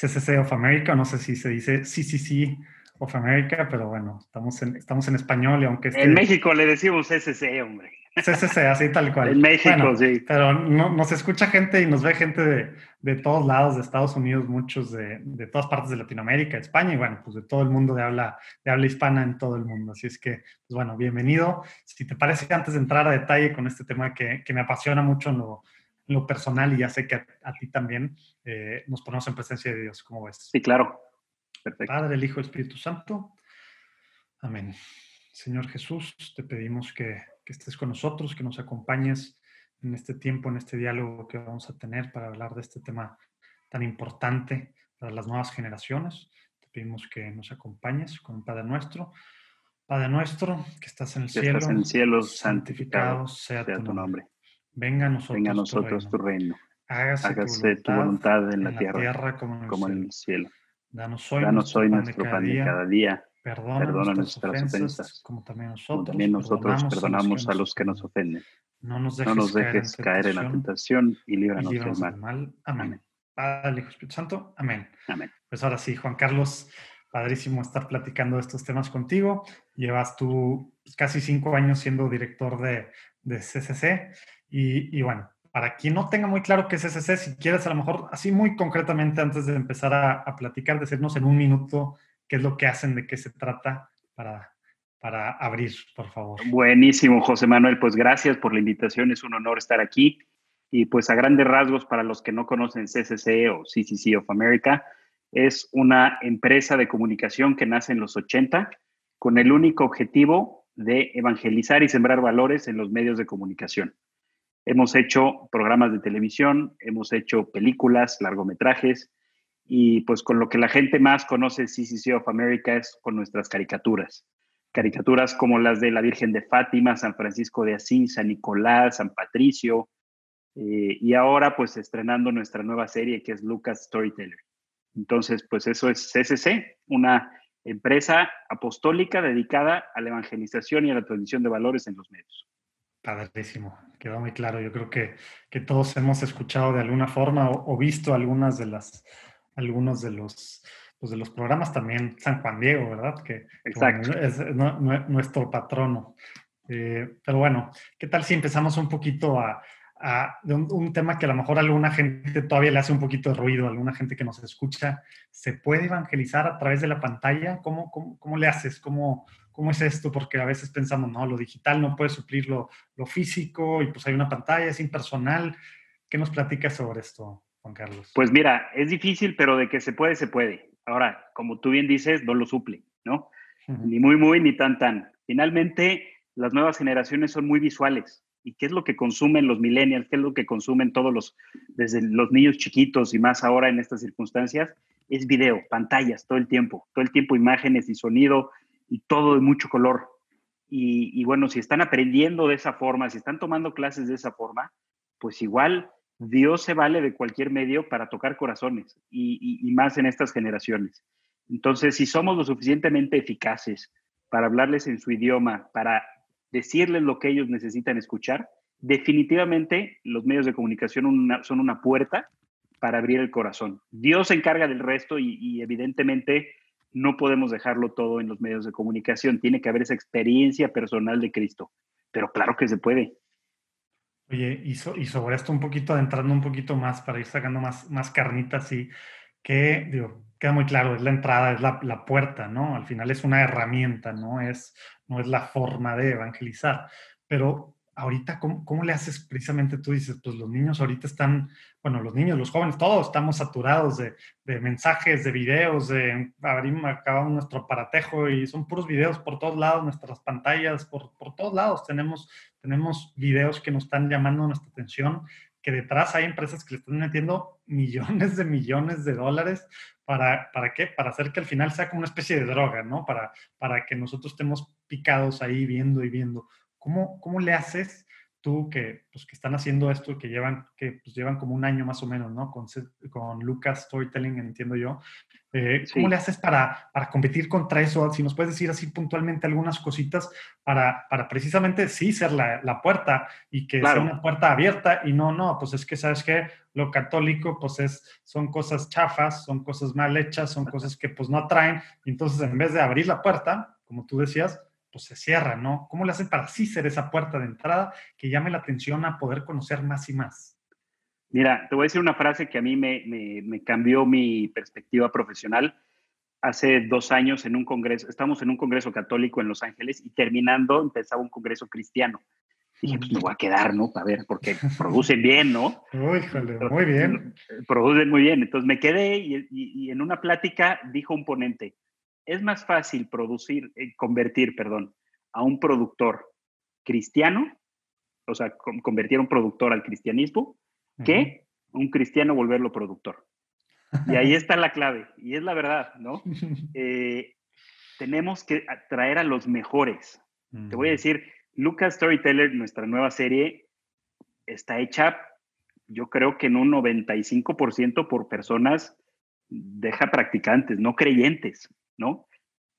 CCC of America, no sé si se dice CCC of America, pero bueno, estamos en, estamos en español y aunque En México le decimos CCC, hombre. CCC, así tal cual. En México, sí. Pero no, nos escucha gente y nos ve gente de, de todos lados, de Estados Unidos, muchos de, de, todas partes de Latinoamérica, España y bueno, pues de todo el mundo de habla, de habla hispana en todo el mundo. Así es que, pues bueno, bienvenido. Si te parece, antes de entrar a detalle con este tema que, que me apasiona mucho en lo, lo, personal y ya sé que a, ti también, eh, nos ponemos en presencia de Dios, ¿cómo ves? Sí, claro. Perfecto. Padre, el Hijo, el Espíritu Santo. Amén. Señor Jesús, te pedimos que que estés con nosotros, que nos acompañes en este tiempo, en este diálogo que vamos a tener para hablar de este tema tan importante para las nuevas generaciones. Te pedimos que nos acompañes con Padre nuestro. Padre nuestro, que estás en el cielo, estás en el cielo santificado, sea, tu nombre. Venga a nosotros, Venga a nosotros tu, reino. Hágase, tu, voluntad, en la, tierra, como, en el, cielo. Danos hoy, Danos hoy nuestro pan de cada día Perdona, nuestras, ofensas, como también nosotros, también nosotros perdonamos, a los que nos ofenden. No nos dejes, caer, en la tentación y líbranos, del mal. mal. Amén. Padre, Hijo, Espíritu Santo. Amén. Amén. Pues ahora sí, Juan Carlos, padrísimo estar platicando estos temas contigo. Llevas tú pues, casi cinco años siendo director de, de CCC y, bueno, para quien no tenga muy claro qué es CCC, si quieres a lo mejor así muy concretamente antes de empezar a, a platicar, decirnos en un minuto qué es lo que hacen, de qué se trata para, para abrir, por favor. Buenísimo, José Manuel. Pues gracias por la invitación. Es un honor estar aquí. Y pues a grandes rasgos, para los que no conocen CCC o CCC of America, es una empresa de comunicación que nace en los 80 con el único objetivo de evangelizar y sembrar valores en los medios de comunicación. Hemos hecho programas de televisión, hemos hecho películas, largometrajes, y pues con lo que la gente más conoce CCC of America es con nuestras caricaturas. Caricaturas como las de la Virgen de Fátima, San Francisco de Asís, San Nicolás, San Patricio, eh, y ahora pues estrenando nuestra nueva serie que es Lucas Storyteller. Entonces, pues eso es CCC, una empresa apostólica dedicada a la evangelización y a la transmisión de valores en los medios. Padrísimo, quedó muy claro. Yo creo que, que todos hemos escuchado de alguna forma o visto algunas de las algunos de los, pues de los programas, también San Juan Diego, ¿verdad? Que es nuestro patrono. Eh, pero bueno, ¿qué tal si empezamos un poquito a, a un, tema que a lo mejor a alguna gente todavía le hace un poquito de ruido, a alguna gente que nos escucha, ¿se puede evangelizar a través de la pantalla? ¿Cómo, cómo, cómo le haces? ¿Cómo, ¿Cómo es esto? Porque a veces pensamos, no, lo digital no puede suplir lo, lo físico y pues hay una pantalla, es impersonal. ¿Qué nos platicas sobre esto? Juan Carlos? Pues mira, es difícil, pero de que se puede, se puede. Ahora, como tú bien dices, no lo suple, ¿no? Ni muy, muy, ni tan, tan. Finalmente, las nuevas generaciones son muy visuales. ¿Y qué es lo que consumen los millennials? ¿Qué es lo que consumen todos los, desde los niños chiquitos y más ahora en estas circunstancias? Es video, pantallas, todo el tiempo, todo el tiempo imágenes y sonido y todo de mucho color. Y, bueno, si están aprendiendo de esa forma, si están tomando clases de esa forma, pues igual Dios se vale de cualquier medio para tocar corazones y, más en estas generaciones. Entonces, si somos lo suficientemente eficaces para hablarles en su idioma, para decirles lo que ellos necesitan escuchar, definitivamente los medios de comunicación son una puerta para abrir el corazón. Dios se encarga del resto y, evidentemente no podemos dejarlo todo en los medios de comunicación. Tiene que haber esa experiencia personal de Cristo. Pero claro que se puede. Oye, y, sobre esto un poquito, adentrando un poquito más para ir sacando más, más carnitas y que, digo, queda muy claro, es la entrada, es la, la, puerta, ¿no? Al final es una herramienta, ¿no? Es, no es la forma de evangelizar. Pero ahorita, ¿cómo, ¿cómo, le haces precisamente? Tú dices, pues los niños ahorita están, bueno, los niños, los jóvenes, todos estamos saturados de, de mensajes, de videos, de abrimos, acabamos nuestro paratejo y son puros videos por todos lados, nuestras pantallas, por, por todos lados tenemos, tenemos videos que nos están llamando nuestra atención, que detrás hay empresas que le están metiendo millones de millones de dólares para, ¿para qué? Para hacer que al final sea como una especie de droga, ¿no? Para, para que nosotros estemos picados ahí viendo y viendo. ¿Cómo, cómo le haces tú que, pues, que están haciendo esto, que llevan, que pues, llevan como un año más o menos, ¿no? Con, con Lucas Storytelling, entiendo yo. Eh, ¿Cómo le haces para, para, competir contra eso? Si nos puedes decir así puntualmente algunas cositas para, para precisamente sí ser la, la puerta y que sea una puerta abierta y no, no, pues es que sabes que lo católico pues es, son cosas chafas, son cosas mal hechas, son cosas que pues no atraen. Entonces en vez de abrir la puerta, como tú decías, pues se cierra, ¿no? ¿Cómo le hacen para sí ser esa puerta de entrada que llame la atención a poder conocer más y más? Mira, te voy a decir una frase que a mí me, me, cambió mi perspectiva profesional. Hace dos años en un congreso, estamos en un congreso católico en Los Ángeles y terminando empezaba un congreso cristiano. Dije, pues me voy a quedar, ¿no? Para ver, porque producen bien, ¿no? Uy, muy bien. Producen muy bien. Entonces me quedé y, y en una plática dijo un ponente, es más fácil producir, eh, convertir, perdón, a un productor cristiano, o sea, convertir a un productor al cristianismo, que un cristiano volverlo productor. Y ahí está la clave, y es la verdad, ¿no? Eh, tenemos que atraer a los mejores. Te voy a decir, Lucas Storyteller, nuestra nueva serie, está hecha, yo creo que en un 95% por personas deja practicantes, no creyentes. ¿No?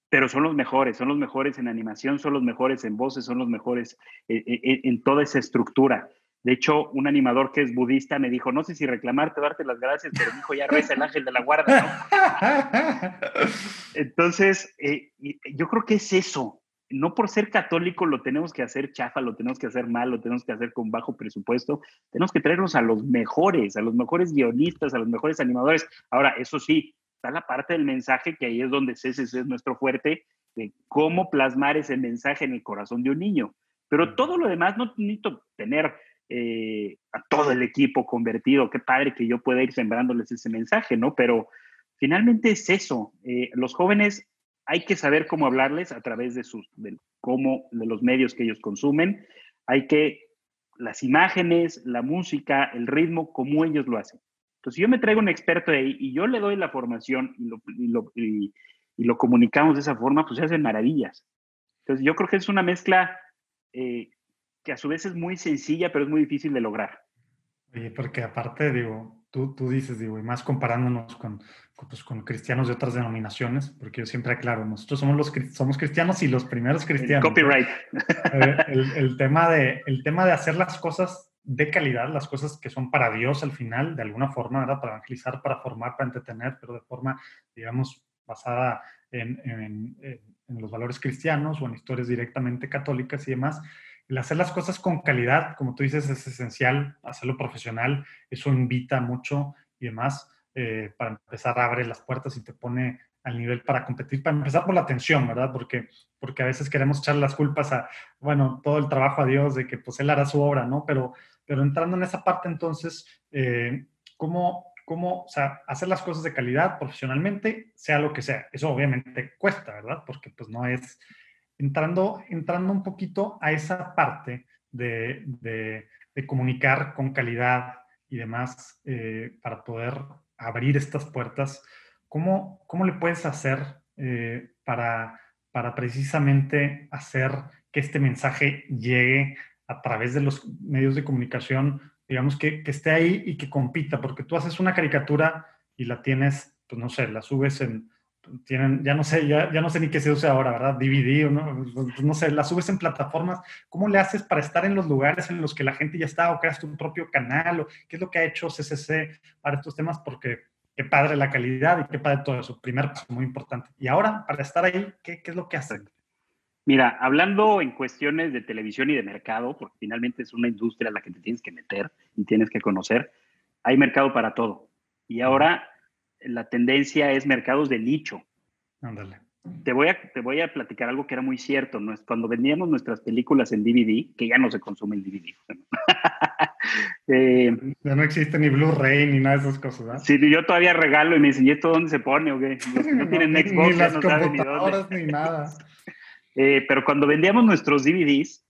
Pero son los mejores, son los mejores en animación, son los mejores en voces, son los mejores en, toda esa estructura. De hecho, un animador que es budista me dijo, no sé si reclamarte, darte las gracias, pero dijo, ya reza el ángel de la guarda, ¿no? Entonces, eh, yo creo que es eso. No por ser católico lo tenemos que hacer chafa, lo tenemos que hacer mal, lo tenemos que hacer con bajo presupuesto. Tenemos que traernos a los mejores, a los mejores guionistas, a los mejores animadores. Ahora, eso sí, está la parte del mensaje, que ahí es donde ese es nuestro fuerte, de cómo plasmar ese mensaje en el corazón de un niño. Pero todo lo demás no necesito tener eh, a todo el equipo convertido. Qué padre que yo pueda ir sembrándoles ese mensaje, ¿no? Pero finalmente es eso. Eh, los jóvenes hay que saber cómo hablarles a través de sus, de cómo, de los medios que ellos consumen. Hay que, las imágenes, la música, el ritmo, cómo ellos lo hacen. Entonces, si yo me traigo un experto ahí y yo le doy la formación y lo, y lo, comunicamos de esa forma, pues se hacen maravillas. Entonces, yo creo que es una mezcla eh, que a su vez es muy sencilla, pero es muy difícil de lograr. Oye, porque aparte, digo, tú, tú dices, digo, y más comparándonos con, pues, con cristianos de otras denominaciones, porque yo siempre aclaro, nosotros somos los somos cristianos y los primeros cristianos. copyright. Eh, el, el, tema de, el tema de hacer las cosas de calidad, las cosas que son para Dios al final, de alguna forma, ¿verdad? Para evangelizar, para formar, para entretener, pero de forma, digamos, basada en, los valores cristianos o en historias directamente católicas y demás. El hacer las cosas con calidad, como tú dices, es esencial, hacerlo profesional, eso invita mucho y demás. Eh, para empezar, abre las puertas y te pone al nivel para competir, para empezar por la atención, ¿verdad? Porque, porque a veces queremos echar las culpas a, bueno, todo el trabajo a Dios de que pues Él hará su obra, ¿no? Pero pero entrando en esa parte, entonces, eh, ¿cómo, cómo o sea, hacer las cosas de calidad profesionalmente, sea lo que sea? Eso obviamente cuesta, ¿verdad? Porque pues no es... Entrando, entrando un poquito a esa parte de, de, comunicar con calidad y demás eh, para poder abrir estas puertas, ¿cómo, cómo le puedes hacer eh, para, para precisamente hacer que este mensaje llegue a través de los medios de comunicación, digamos, que, que, esté ahí y que compita, porque tú haces una caricatura y la tienes, pues no sé, la subes en, tienen, ya no sé, ya, ya no sé ni qué se usa ahora, ¿verdad? DVD o no, pues no sé, la subes en plataformas. ¿Cómo le haces para estar en los lugares en los que la gente ya está o creas tu propio canal? O ¿Qué es lo que ha hecho CCC para estos temas? Porque qué padre la calidad y qué padre todo eso. Primer paso, muy importante. Y ahora, para estar ahí, ¿qué, qué es lo que hacen? Mira, hablando en cuestiones de televisión y de mercado, porque finalmente es una industria a la que te tienes que meter y tienes que conocer, hay mercado para todo. Y ahora la tendencia es mercados de nicho. Ándale. Te voy, a, te voy a platicar algo que era muy cierto. Cuando vendíamos nuestras películas en DVD, que ya no se consume el DVD. eh, ya no existe ni Blu-ray ni nada de esas cosas, ¿verdad? Sí, yo todavía regalo y me dicen, ¿y esto dónde se pone? Okay? no, tienen Xbox, ni las no computadoras ni, ni nada. Eh, pero cuando vendíamos nuestros DVDs,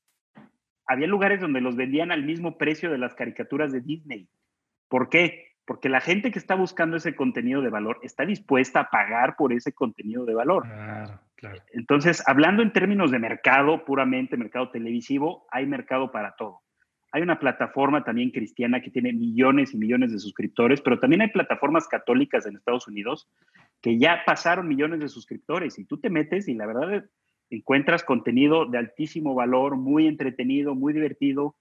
había lugares donde los vendían al mismo precio de las caricaturas de Disney. ¿Por qué? Porque la gente que está buscando ese contenido de valor está dispuesta a pagar por ese contenido de valor. Claro, claro. Entonces, hablando en términos de mercado, puramente mercado televisivo, hay mercado para todo. hay una plataforma también cristiana que tiene millones y millones de suscriptores, pero también hay plataformas católicas en Estados Unidos que ya pasaron millones de suscriptores y tú te metes y la verdad encuentras contenido de altísimo valor, muy entretenido, muy divertido,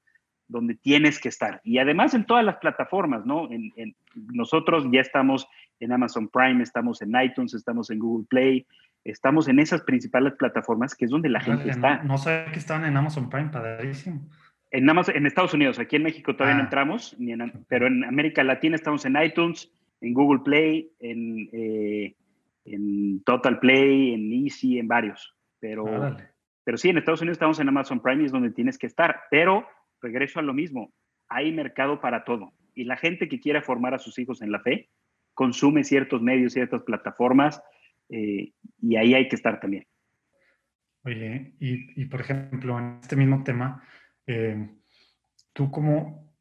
donde tienes que estar. Y además en todas las plataformas, ¿no? En, nosotros ya estamos en Amazon Prime, estamos en iTunes, estamos en Google Play, estamos en esas principales plataformas que es donde la gente está. No sé que estaban en Amazon Prime, padrísimo. En, Amazon, en Estados Unidos, aquí en México todavía no ah. entramos, ni pero en América Latina estamos en iTunes, en Google Play, en, eh, en Total Play, en Easy, en varios. Pero, pero sí, en Estados Unidos estamos en Amazon Prime y es donde tienes que estar. Pero regreso a lo mismo, hay mercado para todo. Y la gente que quiera formar a sus hijos en la fe consume ciertos medios, ciertas plataformas, eh, y ahí hay que estar también. Oye, y, por ejemplo, en este mismo tema, eh, ¿tú cómo,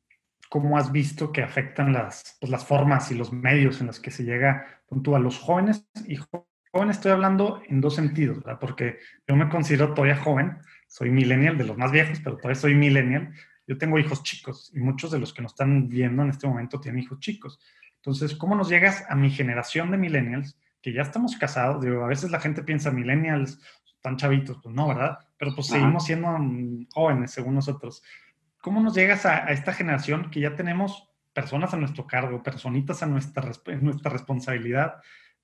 cómo, has visto que afectan las, pues, las formas y los medios en los que se llega tú, a los jóvenes? Y joven estoy hablando en dos sentidos, ¿verdad? Porque yo me considero todavía joven, soy millennial, de los más viejos, pero todavía soy millennial. Yo tengo hijos chicos y muchos de los que nos están viendo en este momento tienen hijos chicos. Entonces, ¿cómo nos llegas a mi generación de millennials que ya estamos casados? Digo, a veces la gente piensa millennials, están chavitos, pues no, ¿verdad? Pero pues seguimos siendo mm, jóvenes según nosotros. ¿Cómo nos llegas a, esta generación que ya tenemos personas a nuestro cargo, personitas a nuestra, nuestra responsabilidad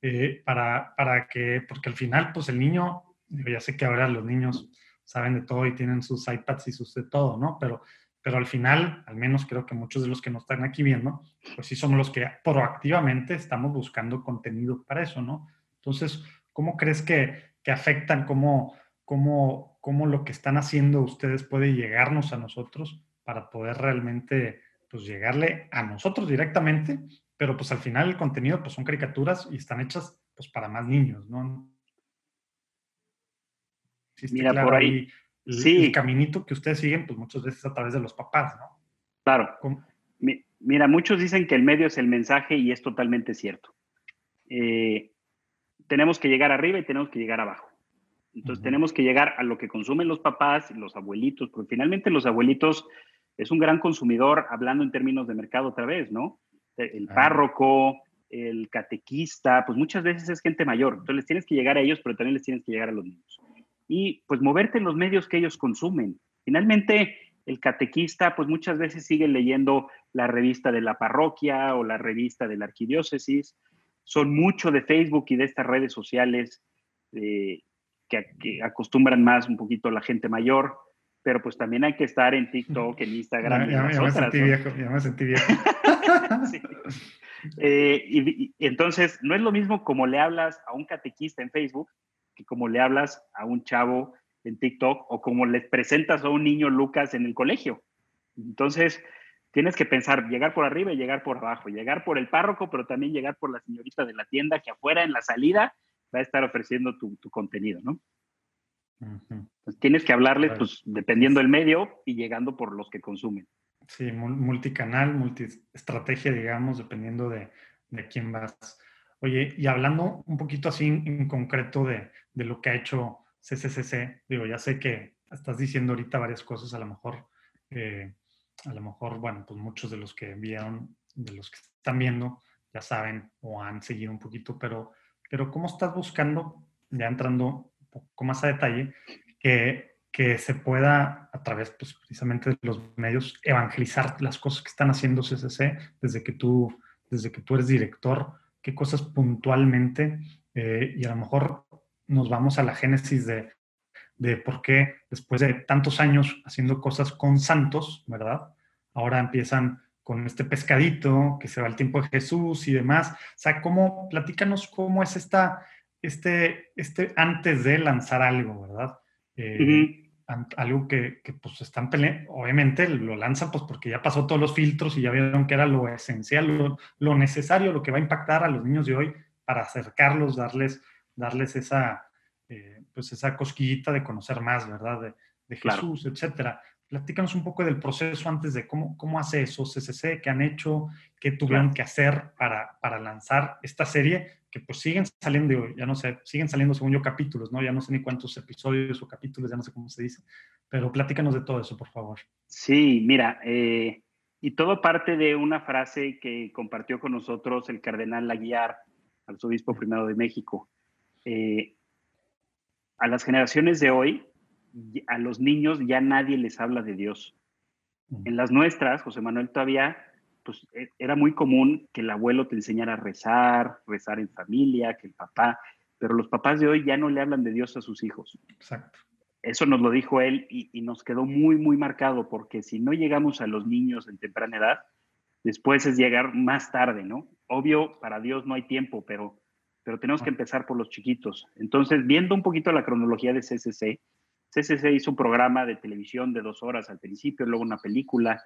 eh, para, para que, porque al final, pues el niño, ya sé que ahora los niños saben de todo y tienen sus iPads y sus de todo, ¿no? Pero, pero al final, al menos creo que muchos de los que nos están aquí viendo, pues sí somos los que proactivamente estamos buscando contenido para eso, ¿no? Entonces, ¿cómo crees que, que afectan, cómo, cómo, cómo lo que están haciendo ustedes puede llegarnos a nosotros para poder realmente, pues, llegarle a nosotros directamente? Pero pues al final el contenido pues son caricaturas y están hechas pues para más niños, ¿no? Mira, por ahí. El, sí. el caminito que ustedes siguen, pues muchas veces a través de los papás, ¿no? Claro. Mira, muchos dicen que el medio es el mensaje y es totalmente cierto. Eh, tenemos que llegar arriba y tenemos que llegar abajo. Entonces tenemos que llegar a lo que consumen los papás, los abuelitos, porque finalmente los abuelitos es un gran consumidor, hablando en términos de mercado otra vez, ¿no? El párroco, el catequista, pues muchas veces es gente mayor. Entonces les tienes que llegar a ellos, pero también les tienes que llegar a los niños y pues moverte en los medios que ellos consumen. Finalmente, el catequista pues muchas veces sigue leyendo la revista de la parroquia o la revista de la arquidiócesis. Son mucho de Facebook y de estas redes sociales eh, que, acostumbran más un poquito a la gente mayor, pero pues también hay que estar en TikTok, en Instagram. Ya, me sentí viejo, ya me sentí viejo. Eh, y entonces, no es lo mismo como le hablas a un catequista en Facebook que como le hablas a un chavo en TikTok o como le presentas a un niño Lucas en el colegio. Entonces, tienes que pensar, llegar por arriba y llegar por abajo, llegar por el párroco, pero también llegar por la señorita de la tienda que afuera en la salida va a estar ofreciendo tu, contenido, ¿no? Tienes que hablarles, pues, dependiendo del medio y llegando por los que consumen. Sí, multicanal, multiestrategia, digamos, dependiendo de, de quién vas. Oye, y hablando un poquito así en, concreto de, lo que ha hecho CCCC, digo, ya sé que estás diciendo ahorita varias cosas, a lo mejor, eh, a lo mejor, bueno, pues muchos de los que vieron, de los que están viendo, ya saben o han seguido un poquito, pero, pero ¿cómo estás buscando, ya entrando poco más a detalle, que, que se pueda, a través pues, precisamente de los medios, evangelizar las cosas que están haciendo CCC desde que tú, desde que tú eres director? qué cosas puntualmente eh, y a lo mejor nos vamos a la génesis de, de por qué después de tantos años haciendo cosas con santos, ¿verdad? Ahora empiezan con este pescadito, que se va el tiempo de Jesús y demás. O sea, ¿cómo, platícanos cómo es esta, este, este antes de lanzar algo, ¿verdad? Eh, algo que, que pues están peleando, obviamente lo lanzan pues porque ya pasó todos los filtros y ya vieron que era lo esencial, lo, necesario, lo que va a impactar a los niños de hoy para acercarlos, darles, darles esa, eh, pues esa cosquillita de conocer más, ¿verdad? De, Jesús, etcétera. Platícanos un poco del proceso antes de cómo, cómo hace eso CCC, qué han hecho, qué tuvieron que hacer para, para lanzar esta serie, que pues siguen saliendo, ya no sé, siguen saliendo según yo capítulos, ¿no? Ya no sé ni cuántos episodios o capítulos, ya no sé cómo se dice, pero platícanos de todo eso, por favor. Sí, mira, eh, y todo parte de una frase que compartió con nosotros el cardenal Laguiar, arzobispo primero de México. Eh, a las generaciones de hoy, a los niños ya nadie les habla de Dios. En las nuestras, José Manuel, todavía pues, e, era muy común que el abuelo te enseñara a rezar, rezar en familia, que el papá, pero los papás de hoy ya no le hablan de Dios a sus hijos. Exacto eso nos lo dijo él y, nos quedó muy, muy marcado, porque si no llegamos a los niños en temprana edad, después es llegar más tarde, ¿no? Obvio, para Dios no hay tiempo, pero, pero tenemos que empezar por los chiquitos. Entonces, viendo un poquito la cronología de CCC, CCC hizo un programa de televisión de dos horas al principio, luego una película,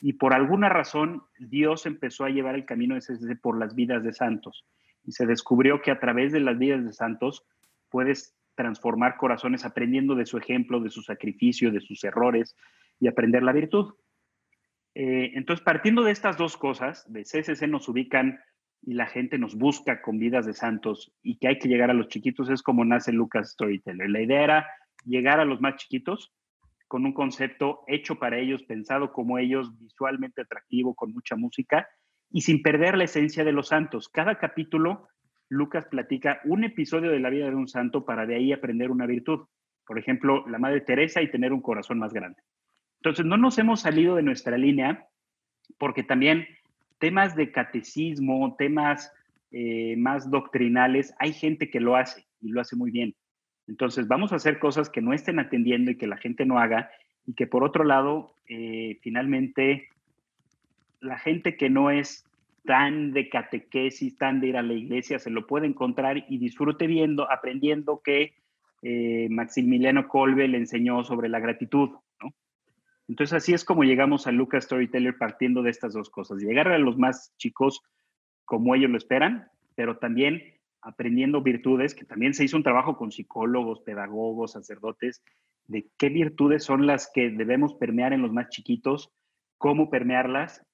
y por alguna razón Dios empezó a llevar el camino de CCC por las vidas de santos. Y se descubrió que a través de las vidas de santos puedes transformar corazones aprendiendo de su ejemplo, de su sacrificio, de sus errores y aprender la virtud. Eh, entonces, partiendo de estas dos cosas, de CCC nos ubican y la gente nos busca con vidas de santos y que hay que llegar a los chiquitos, es como nace Lucas Storyteller. La idea era llegar a los más chiquitos con un concepto hecho para ellos, pensado como ellos, visualmente atractivo, con mucha música y sin perder la esencia de los santos. Cada capítulo Lucas platica un episodio de la vida de un santo para de ahí aprender una virtud. Por ejemplo, la Madre Teresa y tener un corazón más grande. Entonces, no nos hemos salido de nuestra línea porque también temas de catecismo, temas eh, más doctrinales, hay gente que lo hace y lo hace muy bien. Entonces, vamos a hacer cosas que no estén atendiendo y que la gente no haga y que por otro lado, eh, finalmente, la gente que no es tan de catequesis, tan de ir a la iglesia, se lo puede encontrar y disfrute viendo, aprendiendo que eh, Maximiliano Colbe le enseñó sobre la gratitud. Entonces así es como llegamos a Lucas Storyteller partiendo de estas dos cosas, llegar a los más chicos como ellos lo esperan, pero también aprendiendo virtudes, que también se hizo un trabajo con psicólogos, pedagogos, sacerdotes, de qué virtudes son las que debemos permear en los más chiquitos, cómo permearlas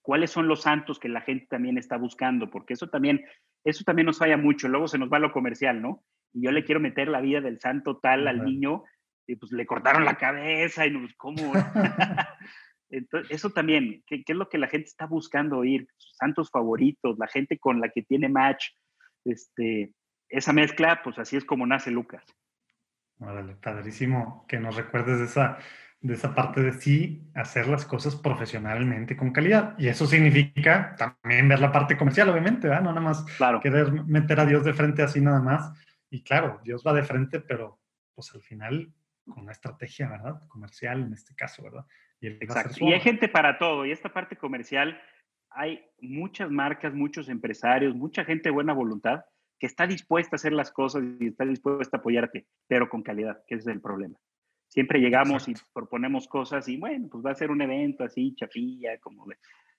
cuáles son los santos que la gente también está buscando, porque eso también, eso también nos falla mucho, luego se nos va lo comercial, ¿no? Y yo le quiero meter la vida del santo tal al niño, y pues le cortaron la cabeza y nos, ¿cómo? Entonces, eso también, ¿qué, es lo que la gente está buscando oír? Sus santos favoritos, la gente con la que tiene match, este, esa mezcla, pues así es como nace Lucas. Órale, padrísimo que nos recuerdes esa, de esa parte de sí hacer las cosas profesionalmente con calidad. Y eso significa también ver la parte comercial, obviamente, ¿verdad? No nada más querer meter a Dios de frente así nada más. Y claro, Dios va de frente, pero pues al final con una estrategia, ¿verdad? Comercial en este caso, ¿verdad? Y, Exacto. y hay gente para todo. Y esta parte comercial, hay muchas marcas, muchos empresarios, mucha gente de buena voluntad que está dispuesta a hacer las cosas y está dispuesta a apoyarte, pero con calidad, que ese es el problema. Siempre llegamos y proponemos cosas y bueno, pues va a ser un evento así, chafilla, como de...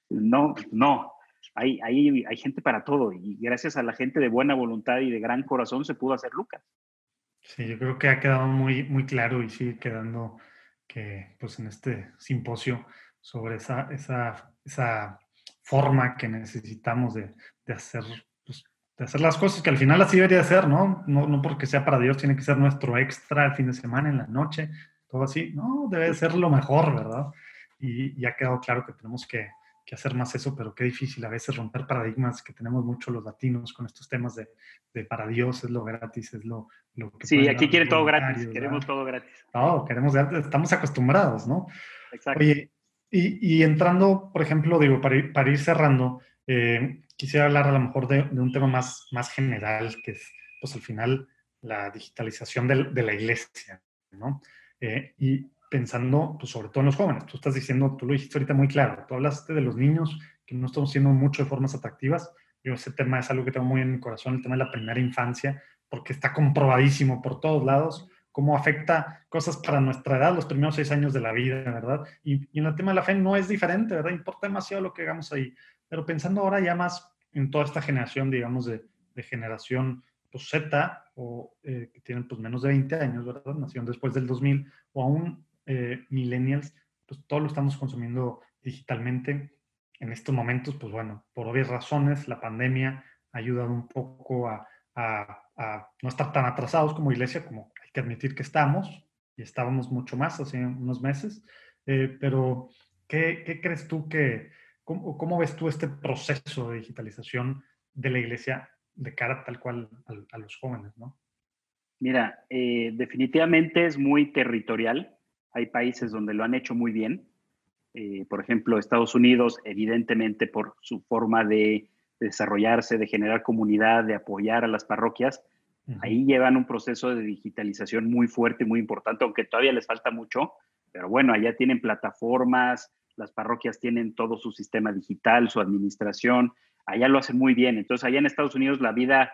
No, no, hay, hay, hay gente para todo y gracias a la gente de buena voluntad y de gran corazón se pudo hacer Lucas. Sí, yo creo que ha quedado muy, muy claro y sigue quedando que pues en este simposio sobre esa, esa, esa forma que necesitamos de, de hacer de hacer las cosas que al final así debería ser, ¿no? ¿no? No porque sea para Dios, tiene que ser nuestro extra el fin de semana, en la noche, todo así. No, debe ser lo mejor, ¿verdad? Y, ya ha quedado claro que tenemos que, que, hacer más eso, pero qué difícil a veces romper paradigmas que tenemos mucho los latinos con estos temas de, de para Dios es lo gratis, es lo, lo que... Sí, aquí quieren todo gratis, queremos todo gratis. No, queremos, estamos acostumbrados, ¿no? Exacto. Oye, y, y entrando, por ejemplo, digo, para ir, para ir cerrando, eh, quisiera hablar a lo mejor de, un tema más, más general, que es, pues al final, la digitalización de, la iglesia, ¿no? Eh, y pensando, pues sobre todo en los jóvenes. Tú estás diciendo, tú lo dijiste ahorita muy claro, tú hablaste de los niños que no estamos haciendo mucho de formas atractivas. Yo ese tema es algo que tengo muy en mi corazón, el tema de la primera infancia, porque está comprobadísimo por todos lados cómo afecta cosas para nuestra edad, los primeros seis años de la vida, ¿verdad? Y, y en el tema de la fe no es diferente, ¿verdad? Importa demasiado lo que hagamos ahí. Pero pensando ahora ya más en toda esta generación, digamos, de, generación Z, o eh, que tienen pues menos de 20 años, ¿verdad? Nacieron después del 2000, o aún eh, millennials, pues todo lo estamos consumiendo digitalmente. En estos momentos, pues bueno, por obvias razones, la pandemia ha ayudado un poco a, no estar tan atrasados como iglesia, como hay que admitir que estamos, y estábamos mucho más hace unos meses. Eh, pero, ¿qué, crees tú que, cómo, cómo, ves tú este proceso de digitalización de la iglesia de cara tal cual a, los jóvenes, ¿no? Mira, eh, definitivamente es muy territorial. Hay países donde lo han hecho muy bien. Eh, por ejemplo, Estados Unidos, evidentemente por su forma de desarrollarse, de generar comunidad, de apoyar a las parroquias, ahí llevan un proceso de digitalización muy fuerte, muy importante, aunque todavía les falta mucho, pero bueno, allá tienen plataformas, las parroquias tienen todo su sistema digital, su administración, allá lo hacen muy bien. Entonces, allá en Estados Unidos la vida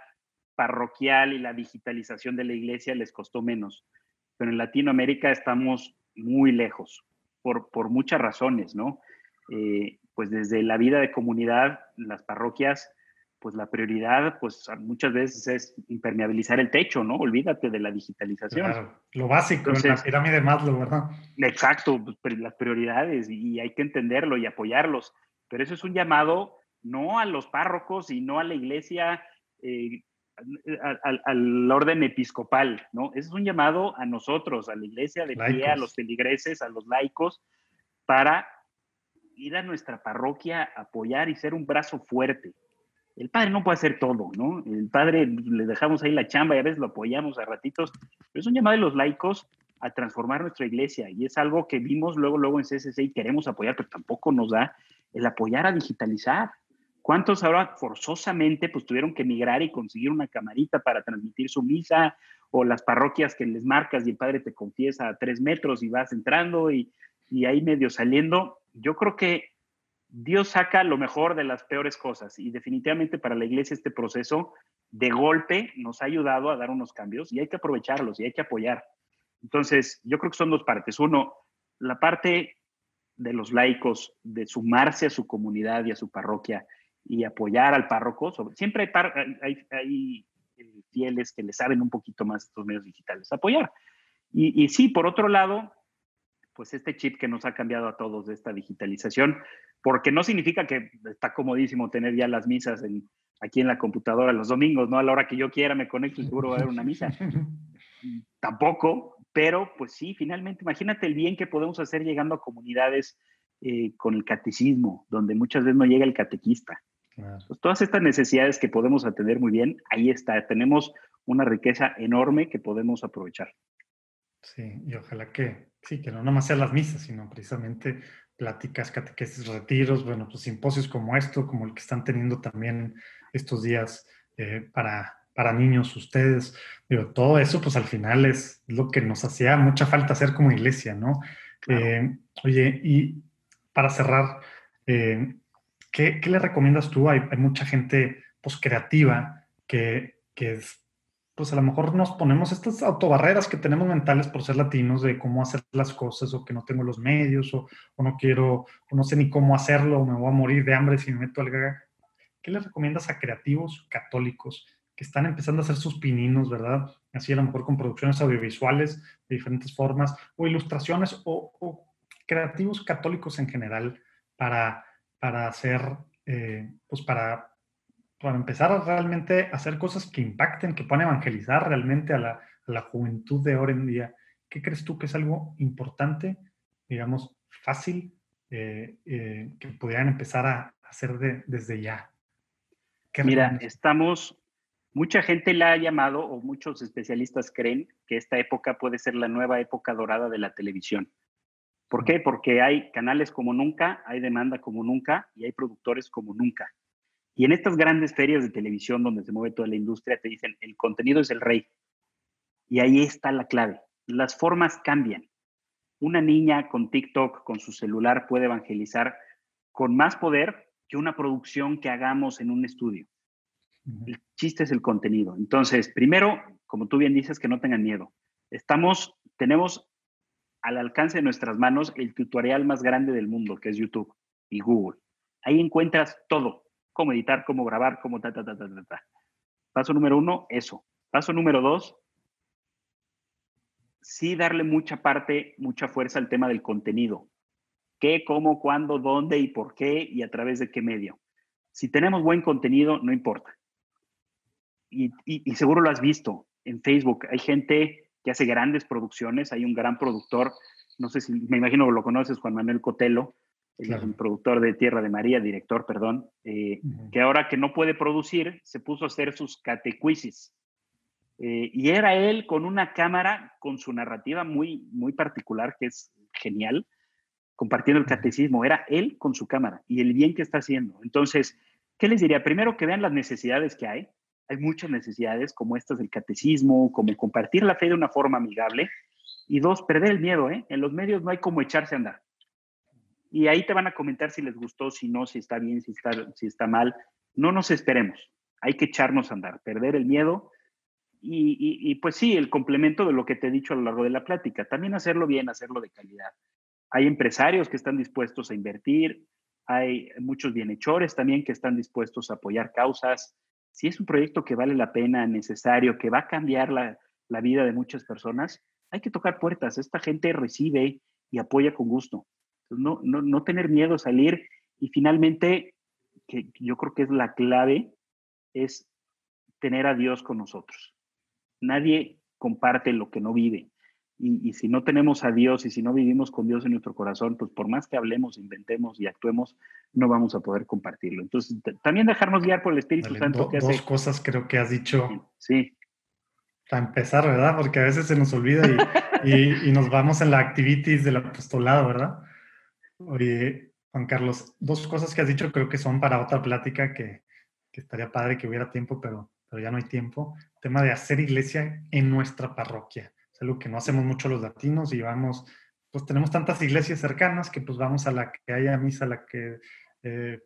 parroquial y la digitalización de la iglesia les costó menos. Pero en Latinoamérica estamos muy lejos, por, por muchas razones, ¿no? Eh, pues desde la vida de comunidad, las parroquias, pues la prioridad, pues muchas veces es impermeabilizar el techo, ¿no? Olvídate de la digitalización. Claro, lo básico, en la pirámide de Maslow, ¿verdad? Exacto, pues, las prioridades y hay que entenderlo y apoyarlos. Pero eso es un llamado no a los párrocos y no a la iglesia, eh, al, orden episcopal, ¿no? es un llamado a nosotros, a la iglesia de pie, a los feligreses, a los laicos, para ir a nuestra parroquia, apoyar y ser un brazo fuerte. El padre no puede hacer todo, ¿no? El padre le dejamos ahí la chamba y a veces lo apoyamos a ratitos, pero es un llamado de los laicos a transformar nuestra iglesia y es algo que vimos luego, luego en CSC y queremos apoyar, pero tampoco nos da el apoyar a digitalizar. ¿Cuántos ahora forzosamente pues tuvieron que emigrar y conseguir una camarita para transmitir su misa? O las parroquias que les marcas y el padre te confiesa a tres metros y vas entrando y, y ahí medio saliendo. Yo creo que Dios saca lo mejor de las peores cosas y definitivamente para la iglesia este proceso de golpe nos ha ayudado a dar unos cambios y hay que aprovecharlos y hay que apoyar. Entonces, yo creo que son dos partes. Uno, la parte de los laicos, de sumarse a su comunidad y a su parroquia y apoyar al párroco. siempre hay, hay, fieles que le saben un poquito más estos medios digitales, apoyar. Y, y, sí, por otro lado, pues este chip que nos ha cambiado a todos de esta digitalización, porque no significa que está comodísimo tener ya las misas en, aquí en la computadora los domingos, ¿no? A la hora que yo quiera me conecto y seguro va a haber una misa. Tampoco, pero pues sí, finalmente, imagínate el bien que podemos hacer llegando a comunidades eh, con el catecismo, donde muchas veces no llega el catequista. Pues, todas estas necesidades que podemos atender muy bien, ahí está, tenemos una riqueza enorme que podemos aprovechar. Sí, y ojalá que, sí, que no nada más sean las misas, sino precisamente pláticas, catequesis, retiros, bueno, pues simposios como esto, como el que están teniendo también estos días eh, para, para niños ustedes. Pero todo eso, pues al final es lo que nos hacía mucha falta hacer como iglesia, ¿no? Eh, oye, y para cerrar, eh, ¿qué, le recomiendas tú? Hay, mucha gente pues, creativa que, que, pues a lo mejor nos ponemos estas autobarreras que tenemos mentales por ser latinos de cómo hacer las cosas o que no tengo los medios o, no quiero, o no sé ni cómo hacerlo o me voy a morir de hambre si me meto al gaga. ¿Qué le recomiendas a creativos católicos que están empezando a hacer sus pininos, verdad? Así a lo mejor con producciones audiovisuales de diferentes formas o ilustraciones o creativos católicos en general para, para hacer, eh, pues para, para empezar a realmente hacer cosas que impacten, que puedan evangelizar realmente a la, a la juventud de hoy en día. ¿Qué crees tú que es algo importante, digamos, fácil, eh, eh, que pudieran empezar a hacer de, desde ya? Mira, estamos, mucha gente la ha llamado, o muchos especialistas creen que esta época puede ser la nueva época dorada de la televisión. ¿Por qué? Porque hay canales como nunca, hay demanda como nunca y hay productores como nunca. Y en estas grandes ferias de televisión donde se mueve toda la industria, te dicen, el contenido es el rey. Y ahí está la clave. Las formas cambian. Una niña con TikTok, con su celular, puede evangelizar con más poder que una producción que hagamos en un estudio. El chiste es el contenido. Entonces, primero, como tú bien dices, que no tengan miedo. Estamos, tenemos al alcance de nuestras manos el tutorial más grande del mundo, que es YouTube y Google. Ahí encuentras todo, cómo editar, cómo grabar, cómo ta, ta, ta, ta, ta. Paso número uno, eso. Paso número dos, sí darle mucha parte, mucha fuerza al tema del contenido. ¿Qué, cómo, cuándo, dónde y por qué y a través de qué medio? Si tenemos buen contenido, no importa. Y, y seguro lo has visto en Facebook. Hay gente que hace grandes producciones. Hay un gran productor, no sé si, me imagino lo conoces, Juan Manuel Cotelo, el productor de Tierra de María, director, perdón, eh, que ahora que no puede producir, se puso a hacer sus catecuisis. Eh, y era él con una cámara, con su narrativa muy, muy particular, que es genial, compartiendo el catecismo. Era él con su cámara y el bien que está haciendo. Entonces, ¿qué les diría? Primero que vean las necesidades que hay. Hay muchas necesidades, como estas del catecismo, como compartir la fe de una forma amigable. Y dos, perder el miedo. ¿eh? En los medios no hay como echarse a andar y ahí te van a comentar si les gustó, si no, si está bien, si está, si está mal. No nos esperemos, hay que echarnos a andar, perder el miedo y, pues sí, el complemento de lo que te he dicho a lo largo de la plática, también hacerlo bien, hacerlo de calidad. Hay empresarios que están dispuestos a invertir, hay muchos bienhechores también que están dispuestos a apoyar causas. Si es un proyecto que vale la pena, necesario, que va a cambiar la, la vida de muchas personas, hay que tocar puertas. Esta gente recibe y apoya con gusto. No, no, no tener miedo a salir y finalmente, que yo creo que es la clave, es tener a Dios con nosotros. Nadie comparte lo que no vive. Y, si no tenemos a Dios y si no vivimos con Dios en nuestro corazón, pues por más que hablemos, inventemos y actuemos, no vamos a poder compartirlo. Entonces, también dejarnos guiar por el Espíritu Santo. dos cosas creo que has dicho. Sí. Para empezar, ¿verdad? Porque a veces se nos olvida y, y, y nos vamos en la activities del apostolado, ¿verdad? Oye, Juan Carlos, dos cosas que has dicho creo que son para otra plática que, que estaría padre que hubiera tiempo, pero, pero ya no hay tiempo. El tema de hacer iglesia en nuestra parroquia. Es algo que no hacemos mucho los latinos y vamos, pues tenemos tantas iglesias cercanas que pues vamos a la que haya misa, a la que eh,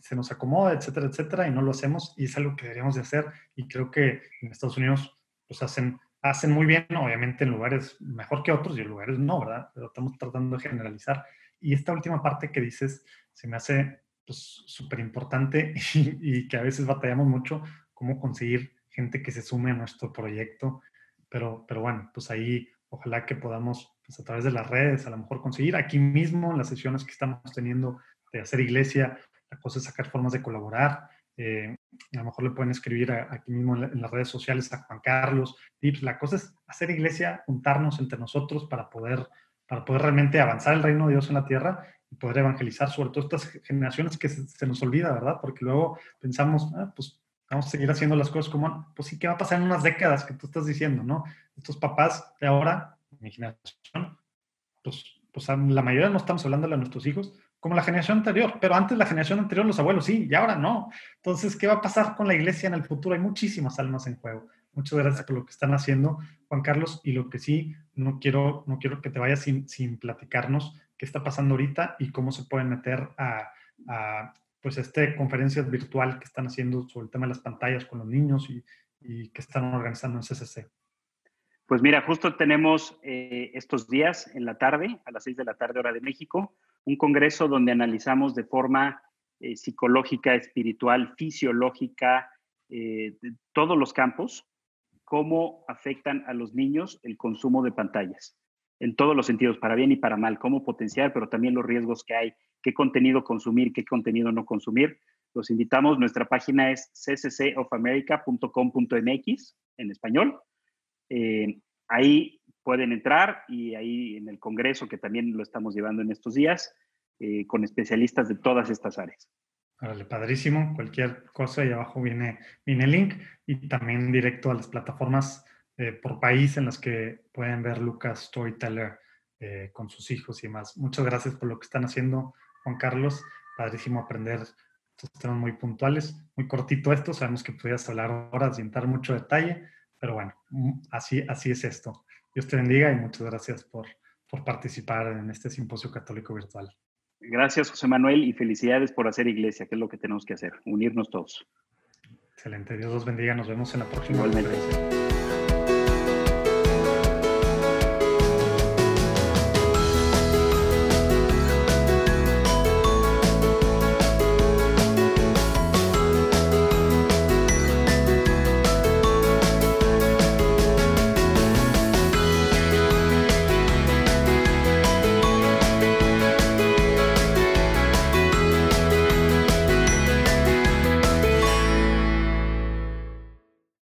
se nos acomoda, etcétera, etcétera, y no lo hacemos y es algo que deberíamos de hacer y creo que en Estados Unidos pues hacen, hacen muy bien, obviamente en lugares mejor que otros y en lugares no, ¿verdad? Pero estamos tratando de generalizar y esta última parte que dices se me hace súper pues, importante y, que a veces batallamos mucho, cómo conseguir gente que se sume a nuestro proyecto. Pero, pero bueno, pues ahí ojalá que podamos, pues a través de las redes, a lo mejor conseguir aquí mismo en las sesiones que estamos teniendo de hacer iglesia, la cosa es sacar formas de colaborar. Eh, a lo mejor le pueden escribir aquí mismo en, las redes sociales a Juan Carlos, tips. La cosa es hacer iglesia, juntarnos entre nosotros para poder para poder realmente avanzar el reino de Dios en la tierra y poder evangelizar sobre todo estas generaciones que se, nos olvida, ¿verdad? Porque luego pensamos, ah, pues vamos a seguir haciendo las cosas como, pues sí, ¿qué va a pasar en unas décadas que tú estás diciendo, ¿no? Estos papás de ahora, mi generación, pues, pues la mayoría no estamos hablando de nuestros hijos, como la generación anterior, pero antes la generación anterior, los abuelos sí, y ahora no. Entonces, ¿qué va a pasar con la iglesia en el futuro? Hay muchísimas almas en juego. Muchas gracias por lo que están haciendo, Juan Carlos. Y lo que sí, no quiero, no quiero que te vayas sin, sin platicarnos qué está pasando ahorita y cómo se pueden meter a, a pues, este conferencia virtual que están haciendo sobre el tema de las pantallas con los niños y, y que están organizando en CCC. Pues mira, justo tenemos eh, estos días en la tarde, a las 6 de la tarde hora de México, un congreso donde analizamos de forma eh, psicológica, espiritual, fisiológica, eh, todos los campos, cómo afectan a los niños el consumo de pantallas, en todos los sentidos, para bien y para mal, cómo potenciar, pero también los riesgos que hay, qué contenido consumir, qué contenido no consumir. Los invitamos, nuestra página es cccofamerica.com.mx en español. Eh, ahí pueden entrar y ahí en el Congreso, que también lo estamos llevando en estos días, eh, con especialistas de todas estas áreas. Vale, padrísimo. Cualquier cosa, ahí abajo viene, viene el link y también directo a las plataformas eh, por país en las que pueden ver Lucas Storyteller eh, con sus hijos y demás. Muchas gracias por lo que están haciendo, Juan Carlos. Padrísimo aprender estos temas muy puntuales. Muy cortito esto, sabemos que podías hablar horas y entrar mucho detalle, pero bueno, mm, así, así es esto. Dios te bendiga y muchas gracias por, por participar en este simposio católico virtual. Gracias, José Manuel, y felicidades por hacer iglesia, que es lo que tenemos que hacer, unirnos todos. Excelente, Dios los bendiga, nos vemos en la próxima. Igualmente.